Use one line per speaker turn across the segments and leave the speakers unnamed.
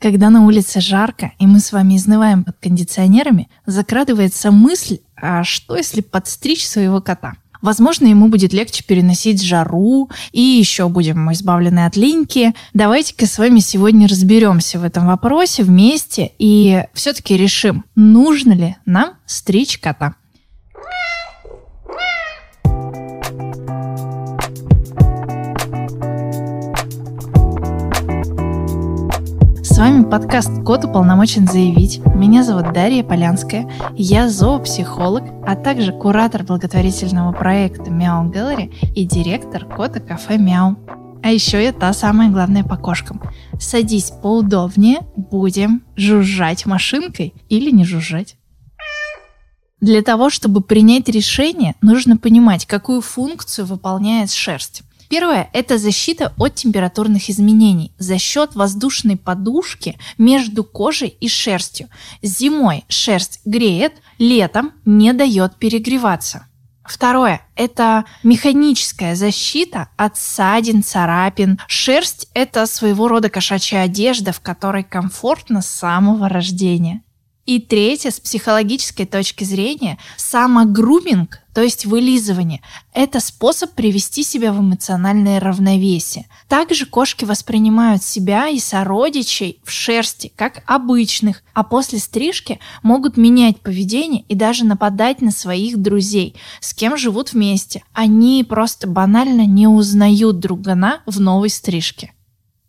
Когда на улице жарко, и мы с вами изнываем под кондиционерами, закрадывается мысль, а что если подстричь своего кота? Возможно, ему будет легче переносить жару, и еще будем избавлены от линьки. Давайте-ка с вами сегодня разберемся в этом вопросе вместе и все-таки решим, нужно ли нам стричь кота. Подкаст «Кот уполномочен заявить». Меня зовут Дарья Полянская. Я зоопсихолог, а также куратор благотворительного проекта «Мяу Gallery и директор кота кафе «Мяу». А еще я та самая главная по кошкам. Садись поудобнее, будем жужжать машинкой или не жужжать. Для того, чтобы принять решение, нужно понимать, какую функцию выполняет шерсть. Первое – это защита от температурных изменений за счет воздушной подушки между кожей и шерстью. Зимой шерсть греет, летом не дает перегреваться. Второе – это механическая защита от ссадин, царапин. Шерсть – это своего рода кошачья одежда, в которой комфортно с самого рождения. И третье, с психологической точки зрения, самогруминг, то есть вылизывание, это способ привести себя в эмоциональное равновесие. Также кошки воспринимают себя и сородичей в шерсти, как обычных, а после стрижки могут менять поведение и даже нападать на своих друзей, с кем живут вместе. Они просто банально не узнают другана в новой стрижке.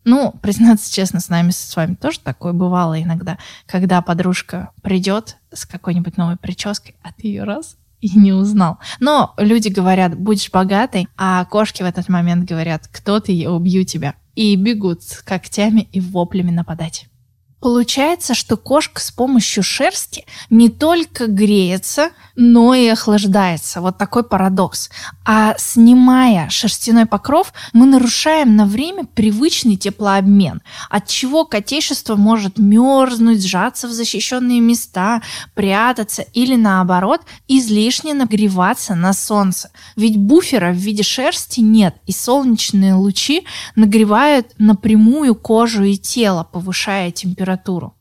Ну, признаться честно, с нами с вами тоже такое бывало иногда, когда подружка придет с какой-нибудь новой прической, а ты ее раз и не узнал. Но люди говорят, будешь богатой, а кошки в этот момент говорят, кто ты, я убью тебя. И бегут с когтями и воплями нападать. Получается, что кошка с помощью шерсти не только греется, но и охлаждается. Вот такой парадокс. А снимая шерстяной покров, мы нарушаем на время привычный теплообмен, от чего котейшество может мерзнуть, сжаться в защищенные места, прятаться или наоборот излишне нагреваться на солнце. Ведь буфера в виде шерсти нет, и солнечные лучи нагревают напрямую кожу и тело, повышая температуру температуру.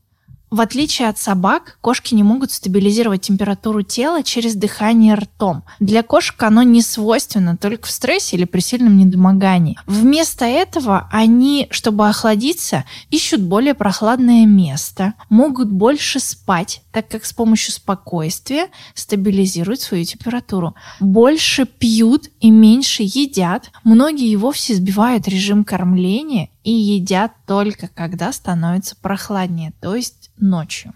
В отличие от собак, кошки не могут стабилизировать температуру тела через дыхание ртом. Для кошек оно не свойственно только в стрессе или при сильном недомогании. Вместо этого они, чтобы охладиться, ищут более прохладное место, могут больше спать, так как с помощью спокойствия стабилизируют свою температуру. Больше пьют и меньше едят. Многие и вовсе сбивают режим кормления и едят только когда становится прохладнее, то есть ночью.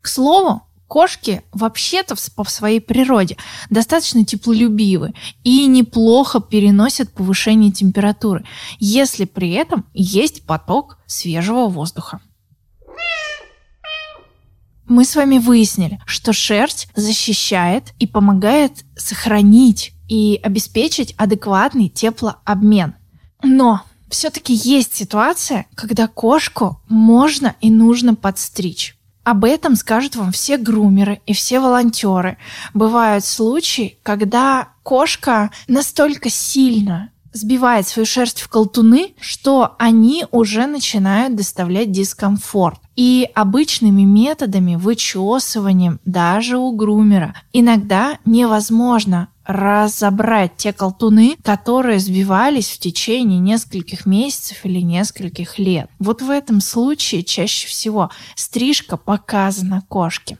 К слову, Кошки вообще-то по своей природе достаточно теплолюбивы и неплохо переносят повышение температуры, если при этом есть поток свежего воздуха. Мы с вами выяснили, что шерсть защищает и помогает сохранить и обеспечить адекватный теплообмен. Но все-таки есть ситуация, когда кошку можно и нужно подстричь. Об этом скажут вам все грумеры и все волонтеры. Бывают случаи, когда кошка настолько сильно сбивает свою шерсть в колтуны, что они уже начинают доставлять дискомфорт. И обычными методами, вычесыванием, даже у грумера, иногда невозможно разобрать те колтуны, которые сбивались в течение нескольких месяцев или нескольких лет. Вот в этом случае чаще всего стрижка показана кошке.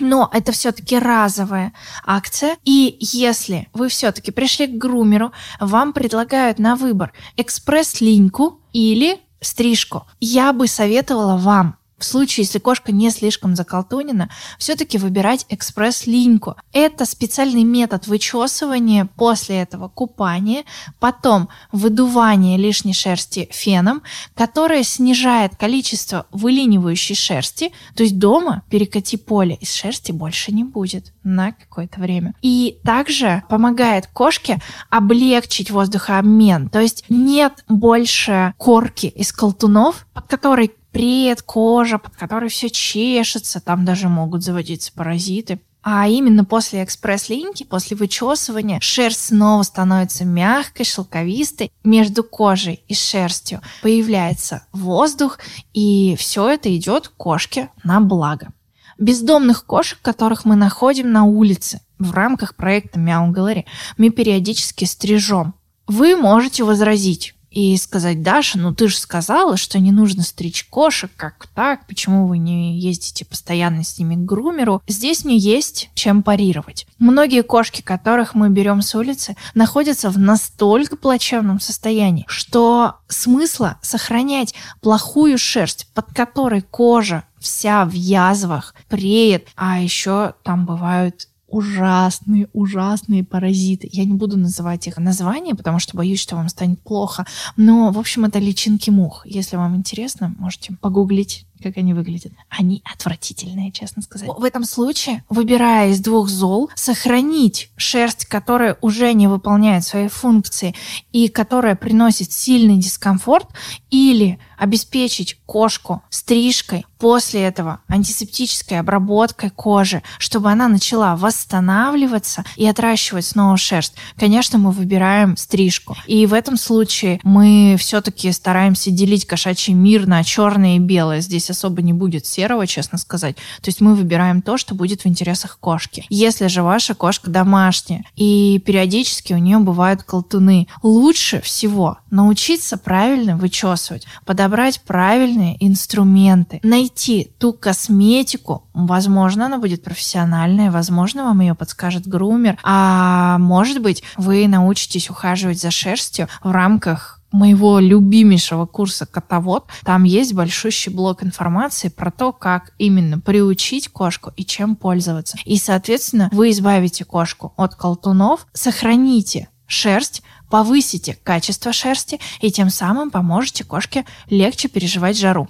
Но это все-таки разовая акция. И если вы все-таки пришли к грумеру, вам предлагают на выбор экспресс-линьку или стрижку. Я бы советовала вам в случае, если кошка не слишком заколтунена, все-таки выбирать экспресс-линьку. Это специальный метод вычесывания после этого купания, потом выдувание лишней шерсти феном, которое снижает количество вылинивающей шерсти, то есть дома перекати поле из шерсти больше не будет на какое-то время. И также помогает кошке облегчить воздухообмен, то есть нет больше корки из колтунов, под которой пред, кожа, под которой все чешется, там даже могут заводиться паразиты. А именно после экспресс-линьки, после вычесывания, шерсть снова становится мягкой, шелковистой. Между кожей и шерстью появляется воздух, и все это идет кошке на благо. Бездомных кошек, которых мы находим на улице в рамках проекта Мяу Gallery, мы периодически стрижем. Вы можете возразить, и сказать, Даша, ну ты же сказала, что не нужно стричь кошек, как так, почему вы не ездите постоянно с ними к грумеру. Здесь мне есть чем парировать. Многие кошки, которых мы берем с улицы, находятся в настолько плачевном состоянии, что смысла сохранять плохую шерсть, под которой кожа вся в язвах, преет, а еще там бывают ужасные, ужасные паразиты. Я не буду называть их названия, потому что боюсь, что вам станет плохо. Но, в общем, это личинки мух. Если вам интересно, можете погуглить как они выглядят. Они отвратительные, честно сказать. В этом случае, выбирая из двух зол, сохранить шерсть, которая уже не выполняет свои функции и которая приносит сильный дискомфорт, или обеспечить кошку стрижкой, после этого антисептической обработкой кожи, чтобы она начала восстанавливаться и отращивать снова шерсть. Конечно, мы выбираем стрижку. И в этом случае мы все-таки стараемся делить кошачий мир на черное и белое. Здесь особо не будет серого, честно сказать. То есть мы выбираем то, что будет в интересах кошки. Если же ваша кошка домашняя, и периодически у нее бывают колтуны, лучше всего научиться правильно вычесывать, подобрать правильные инструменты, найти ту косметику, возможно, она будет профессиональная, возможно, вам ее подскажет грумер, а может быть, вы научитесь ухаживать за шерстью в рамках моего любимейшего курса «Котовод». Там есть большущий блок информации про то, как именно приучить кошку и чем пользоваться. И, соответственно, вы избавите кошку от колтунов, сохраните шерсть, повысите качество шерсти и тем самым поможете кошке легче переживать жару.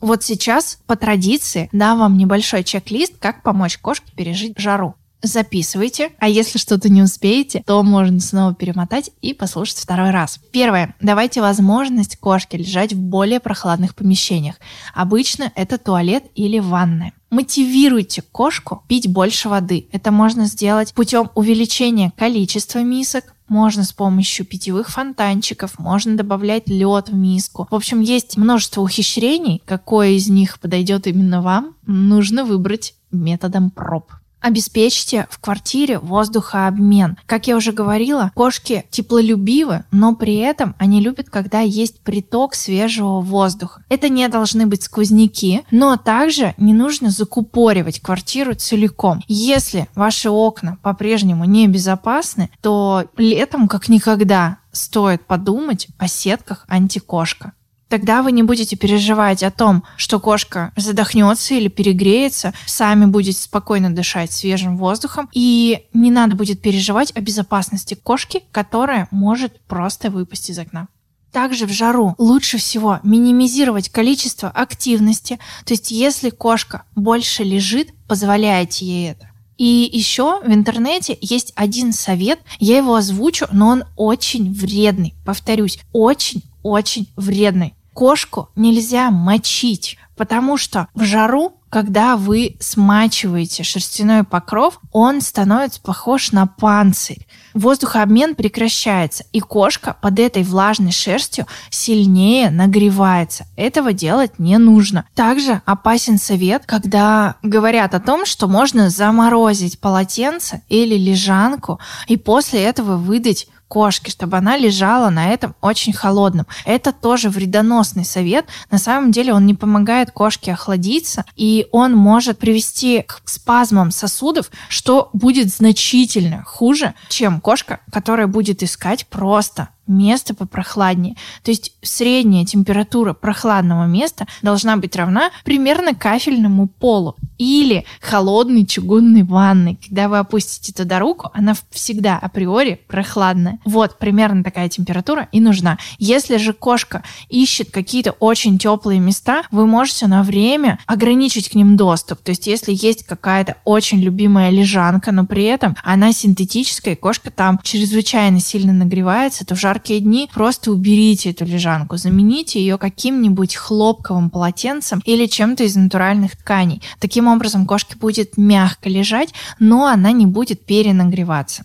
Вот сейчас, по традиции, дам вам небольшой чек-лист, как помочь кошке пережить жару записывайте, а если что-то не успеете, то можно снова перемотать и послушать второй раз. Первое. Давайте возможность кошке лежать в более прохладных помещениях. Обычно это туалет или ванная. Мотивируйте кошку пить больше воды. Это можно сделать путем увеличения количества мисок, можно с помощью питьевых фонтанчиков, можно добавлять лед в миску. В общем, есть множество ухищрений. Какое из них подойдет именно вам, нужно выбрать методом проб. Обеспечьте в квартире воздухообмен. Как я уже говорила, кошки теплолюбивы, но при этом они любят, когда есть приток свежего воздуха. Это не должны быть сквозняки, но также не нужно закупоривать квартиру целиком. Если ваши окна по-прежнему небезопасны, то летом как никогда стоит подумать о сетках антикошка. Тогда вы не будете переживать о том, что кошка задохнется или перегреется, сами будете спокойно дышать свежим воздухом, и не надо будет переживать о безопасности кошки, которая может просто выпасть из окна. Также в жару лучше всего минимизировать количество активности, то есть если кошка больше лежит, позволяйте ей это. И еще в интернете есть один совет, я его озвучу, но он очень вредный. Повторюсь, очень-очень вредный кошку нельзя мочить, потому что в жару, когда вы смачиваете шерстяной покров, он становится похож на панцирь. Воздухообмен прекращается, и кошка под этой влажной шерстью сильнее нагревается. Этого делать не нужно. Также опасен совет, когда говорят о том, что можно заморозить полотенце или лежанку и после этого выдать кошки, чтобы она лежала на этом очень холодном. Это тоже вредоносный совет. На самом деле он не помогает кошке охладиться, и он может привести к спазмам сосудов, что будет значительно хуже, чем кошка, которая будет искать просто место попрохладнее. То есть средняя температура прохладного места должна быть равна примерно кафельному полу или холодной чугунной ванной. Когда вы опустите туда руку, она всегда априори прохладная. Вот примерно такая температура и нужна. Если же кошка ищет какие-то очень теплые места, вы можете на время ограничить к ним доступ. То есть если есть какая-то очень любимая лежанка, но при этом она синтетическая, и кошка там чрезвычайно сильно нагревается, то в жаркие дни просто уберите эту лежанку, замените ее каким-нибудь хлопковым полотенцем или чем-то из натуральных тканей. Таким образом, кошке будет мягко лежать, но она не будет перенагреваться.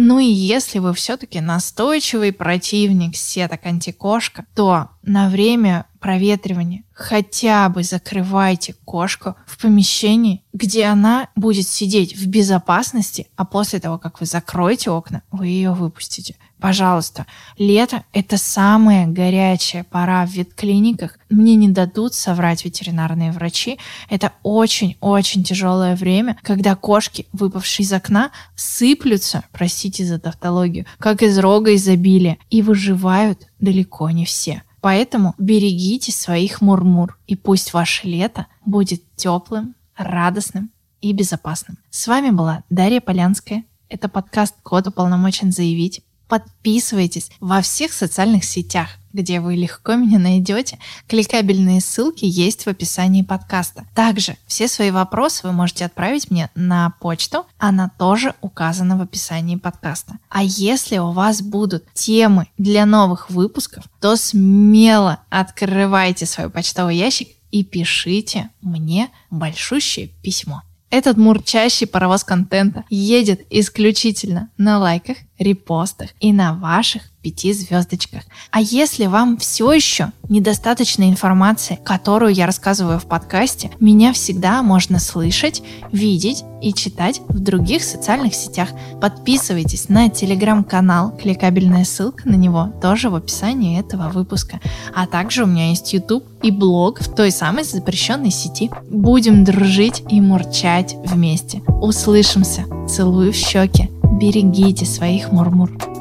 Ну и если вы все-таки настойчивый противник сеток антикошка, то на время проветривания хотя бы закрывайте кошку в помещении, где она будет сидеть в безопасности, а после того, как вы закроете окна, вы ее выпустите. Пожалуйста, лето – это самая горячая пора в ветклиниках. Мне не дадут соврать ветеринарные врачи. Это очень-очень тяжелое время, когда кошки, выпавшие из окна, сыплются, простите за тавтологию, как из рога изобилия, и выживают далеко не все. Поэтому берегите своих мурмур, и пусть ваше лето будет теплым, радостным и безопасным. С вами была Дарья Полянская. Это подкаст «Код уполномочен заявить». Подписывайтесь во всех социальных сетях, где вы легко меня найдете. Кликабельные ссылки есть в описании подкаста. Также все свои вопросы вы можете отправить мне на почту, она тоже указана в описании подкаста. А если у вас будут темы для новых выпусков, то смело открывайте свой почтовый ящик и пишите мне большущее письмо. Этот мурчащий паровоз контента едет исключительно на лайках, репостах и на ваших пяти звездочках. А если вам все еще недостаточно информации, которую я рассказываю в подкасте, меня всегда можно слышать, видеть и читать в других социальных сетях. Подписывайтесь на телеграм-канал, кликабельная ссылка на него тоже в описании этого выпуска. А также у меня есть YouTube и блог в той самой запрещенной сети. Будем дружить и мурчать вместе. Услышимся. Целую в щеки. Берегите своих мурмур.